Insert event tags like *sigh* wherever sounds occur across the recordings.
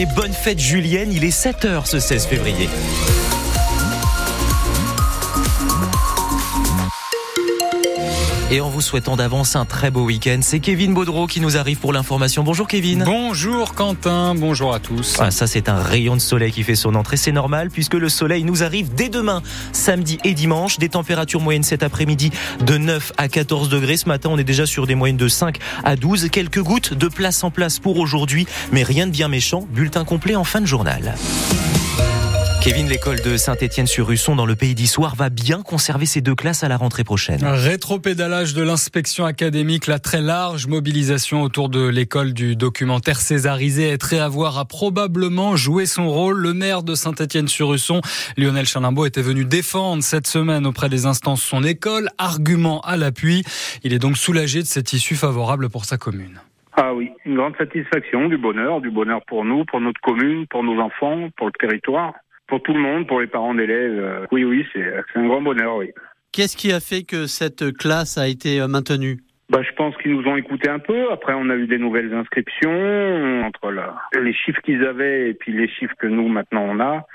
Et bonne fête julienne, il est 7h ce 16 février. Et en vous souhaitant d'avance un très beau week-end, c'est Kevin Baudreau qui nous arrive pour l'information. Bonjour Kevin. Bonjour Quentin, bonjour à tous. Ah, ça c'est un rayon de soleil qui fait son entrée, c'est normal puisque le soleil nous arrive dès demain, samedi et dimanche. Des températures moyennes cet après-midi de 9 à 14 degrés. Ce matin on est déjà sur des moyennes de 5 à 12. Quelques gouttes de place en place pour aujourd'hui, mais rien de bien méchant. Bulletin complet en fin de journal. Kevin, l'école de Saint-Étienne-sur-Russon dans le pays d'Issoire va bien conserver ses deux classes à la rentrée prochaine. Rétropédalage de l'inspection académique, la très large mobilisation autour de l'école du documentaire césarisé est très à voir a probablement joué son rôle. Le maire de Saint-Étienne-sur-Russon, Lionel Chalimbaud, était venu défendre cette semaine auprès des instances son école, argument à l'appui. Il est donc soulagé de cette issue favorable pour sa commune. Ah oui, une grande satisfaction, du bonheur, du bonheur pour nous, pour notre commune, pour nos enfants, pour le territoire pour tout le monde, pour les parents d'élèves. Euh, oui, oui, c'est un grand bonheur, oui. Qu'est-ce qui a fait que cette classe a été euh, maintenue? Bah, je pense qu'ils nous ont écouté un peu. Après, on a eu des nouvelles inscriptions. Entre là, les chiffres qu'ils avaient et puis les chiffres que nous, maintenant, on a,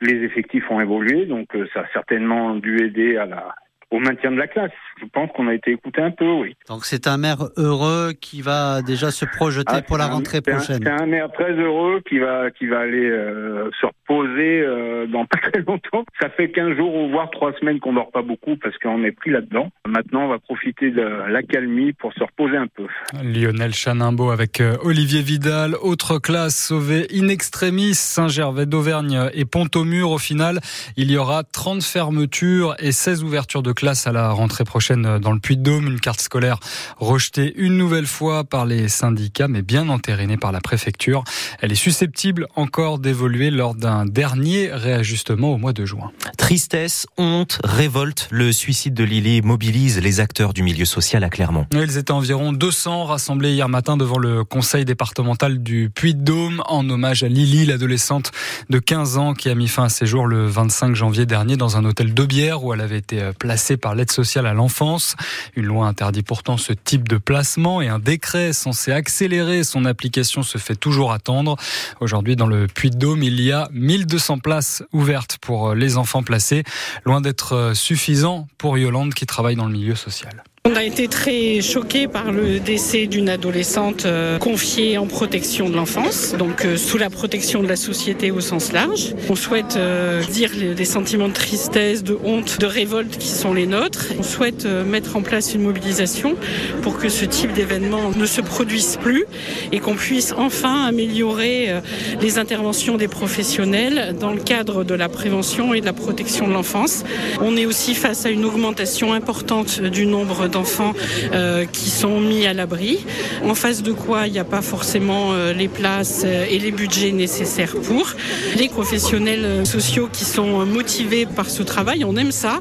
les effectifs ont évolué. Donc, euh, ça a certainement dû aider à la, au maintien de la classe. Je pense qu'on a été écouté un peu, oui. Donc c'est un maire heureux qui va déjà se projeter ah, pour la rentrée prochaine. C'est un, maire très heureux qui va qui va aller euh, se reposer euh, dans *laughs* pas très longtemps. Ça fait 15 jours ou voire 3 semaines qu'on dort pas beaucoup parce qu'on est pris là-dedans. Maintenant, on va profiter de l'accalmie pour se reposer un peu. Lionel Chanimbo avec euh, Olivier Vidal, autre classe sauvée in extremis, Saint-Gervais d'Auvergne et Pont-au-Mur. Au final, il y aura 30 fermetures et 16 ouvertures de classe à la rentrée prochaine dans le Puy-de-Dôme. Une carte scolaire rejetée une nouvelle fois par les syndicats, mais bien entérinée par la préfecture. Elle est susceptible encore d'évoluer lors d'un dernier réajustement au mois de juin. Tristesse, honte, révolte, le suicide de Lily mobilise les acteurs du milieu social à Clermont. Ils étaient environ 200 rassemblés hier matin devant le conseil départemental du Puy-de-Dôme en hommage à Lily, l'adolescente de 15 ans qui a mis fin à ses jours le 25 janvier dernier dans un hôtel de bière où elle avait été placée par l'aide sociale à l'enfance. Une loi interdit pourtant ce type de placement et un décret censé accélérer son application se fait toujours attendre. Aujourd'hui, dans le Puy-de-Dôme, il y a 1200 places ouvertes pour les enfants placés, loin d'être suffisant pour Yolande qui travaille dans le milieu social. On a été très choqués par le décès d'une adolescente euh, confiée en protection de l'enfance, donc euh, sous la protection de la société au sens large. On souhaite euh, dire les sentiments de tristesse, de honte, de révolte qui sont les nôtres. On souhaite mettre en place une mobilisation pour que ce type d'événement ne se produise plus et qu'on puisse enfin améliorer les interventions des professionnels dans le cadre de la prévention et de la protection de l'enfance. On est aussi face à une augmentation importante du nombre d'enfants euh, qui sont mis à l'abri, en face de quoi il n'y a pas forcément euh, les places euh, et les budgets nécessaires pour. Les professionnels sociaux qui sont motivés par ce travail, on aime ça,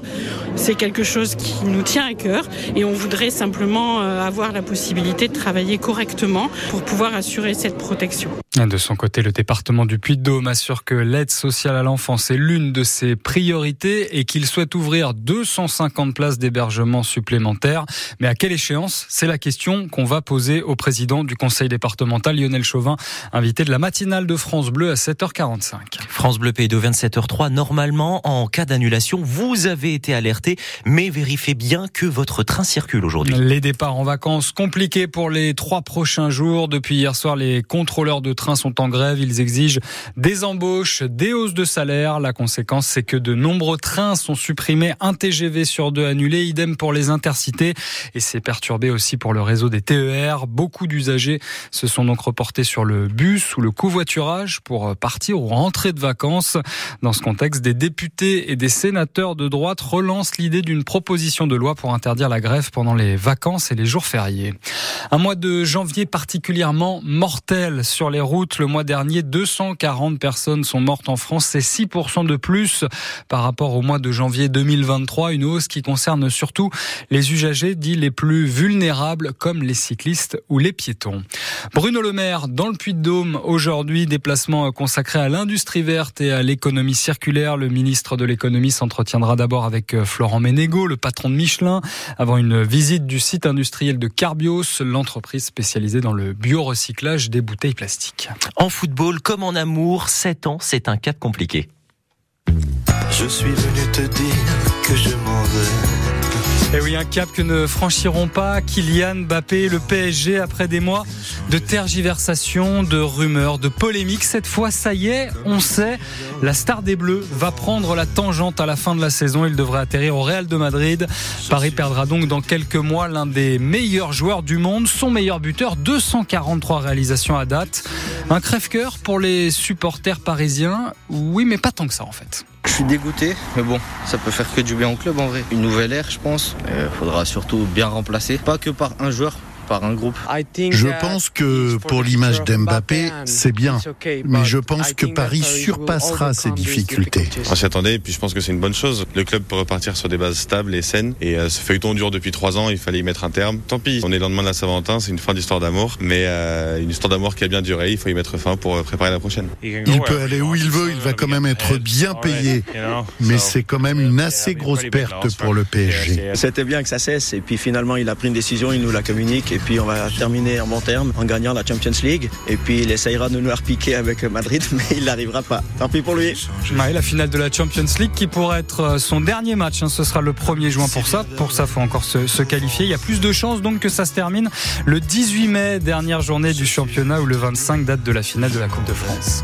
c'est quelque chose qui nous tient à cœur et on voudrait simplement avoir la possibilité de travailler correctement pour pouvoir assurer cette protection. De son côté, le département du Puy-de-Dôme assure que l'aide sociale à l'enfance est l'une de ses priorités et qu'il souhaite ouvrir 250 places d'hébergement supplémentaires. Mais à quelle échéance? C'est la question qu'on va poser au président du conseil départemental, Lionel Chauvin, invité de la matinale de France Bleu à 7h45. France Bleu Pays de 27h03. Normalement, en cas d'annulation, vous avez été alerté, mais vérifiez bien que votre train circule aujourd'hui. Les départs en vacances compliqués pour les trois prochains jours. Depuis hier soir, les contrôleurs de trains sont en grève. Ils exigent des embauches, des hausses de salaire. La conséquence, c'est que de nombreux trains sont supprimés, un TGV sur deux annulé, idem pour les intercités. Et c'est perturbé aussi pour le réseau des TER. Beaucoup d'usagers se sont donc reportés sur le bus ou le covoiturage pour partir ou rentrer de vacances. Dans ce contexte, des députés et des sénateurs de droite relancent l'idée d'une proposition de loi pour interdire la grève pendant les vacances et les jours fériés. Un mois de janvier particulièrement mortel sur les routes le mois dernier, 240 personnes sont mortes en France. C'est 6% de plus par rapport au mois de janvier 2023. Une hausse qui concerne surtout les usagers dits les plus vulnérables comme les cyclistes ou les piétons. Bruno Le Maire dans le Puy-de-Dôme aujourd'hui, déplacement consacré à l'industrie verte et à l'économie circulaire. Le ministre de l'économie s'entretiendra d'abord avec euh, Florent Ménégo, le patron de Michelin, avant une visite du site industriel de Carbios, l'entreprise spécialisée dans le biorecyclage des bouteilles plastiques. En football comme en amour, 7 ans, c'est un cap compliqué. Je suis venu te dire que je. Et eh oui, un cap que ne franchiront pas Kylian Mbappé, le PSG, après des mois de tergiversation, de rumeurs, de polémiques. Cette fois, ça y est, on sait, la star des Bleus va prendre la tangente à la fin de la saison. Il devrait atterrir au Real de Madrid. Paris perdra donc dans quelques mois l'un des meilleurs joueurs du monde, son meilleur buteur, 243 réalisations à date. Un crève-cœur pour les supporters parisiens. Oui, mais pas tant que ça en fait. Je suis dégoûté, mais bon, ça peut faire que du bien au club en vrai. Une nouvelle ère, je pense. Il faudra surtout bien remplacer, pas que par un joueur, un groupe Je pense que pour l'image d'Mbappé, c'est bien. Mais je pense que Paris surpassera ses difficultés. On s'y attendait et puis je pense que c'est une bonne chose. Le club peut repartir sur des bases stables et saines. Et euh, ce feuilleton dure depuis trois ans, il fallait y mettre un terme. Tant pis, on est le lendemain de la Saint-Valentin, c'est une fin d'histoire d'amour. Mais euh, une histoire d'amour qui a bien duré, il faut y mettre fin pour euh, préparer la prochaine. Il peut aller où il veut, il va quand même être bien payé. Mais c'est quand même une assez grosse perte pour le PSG. C'était bien que ça cesse et puis finalement il a pris une décision, il nous la communique et puis on va terminer en bon terme en gagnant la Champions League. Et puis il essayera de nous la repiquer avec Madrid, *laughs* mais il n'arrivera pas. Tant pis pour lui. la finale de la Champions League qui pourrait être euh, son dernier match. Hein. ce sera le 1er juin pour ça. Pour ça, faut encore se, se, qualifier. Il y a plus de chances donc que ça se termine le 18 mai, dernière journée du championnat ou le 25 date de la finale de la Coupe de France.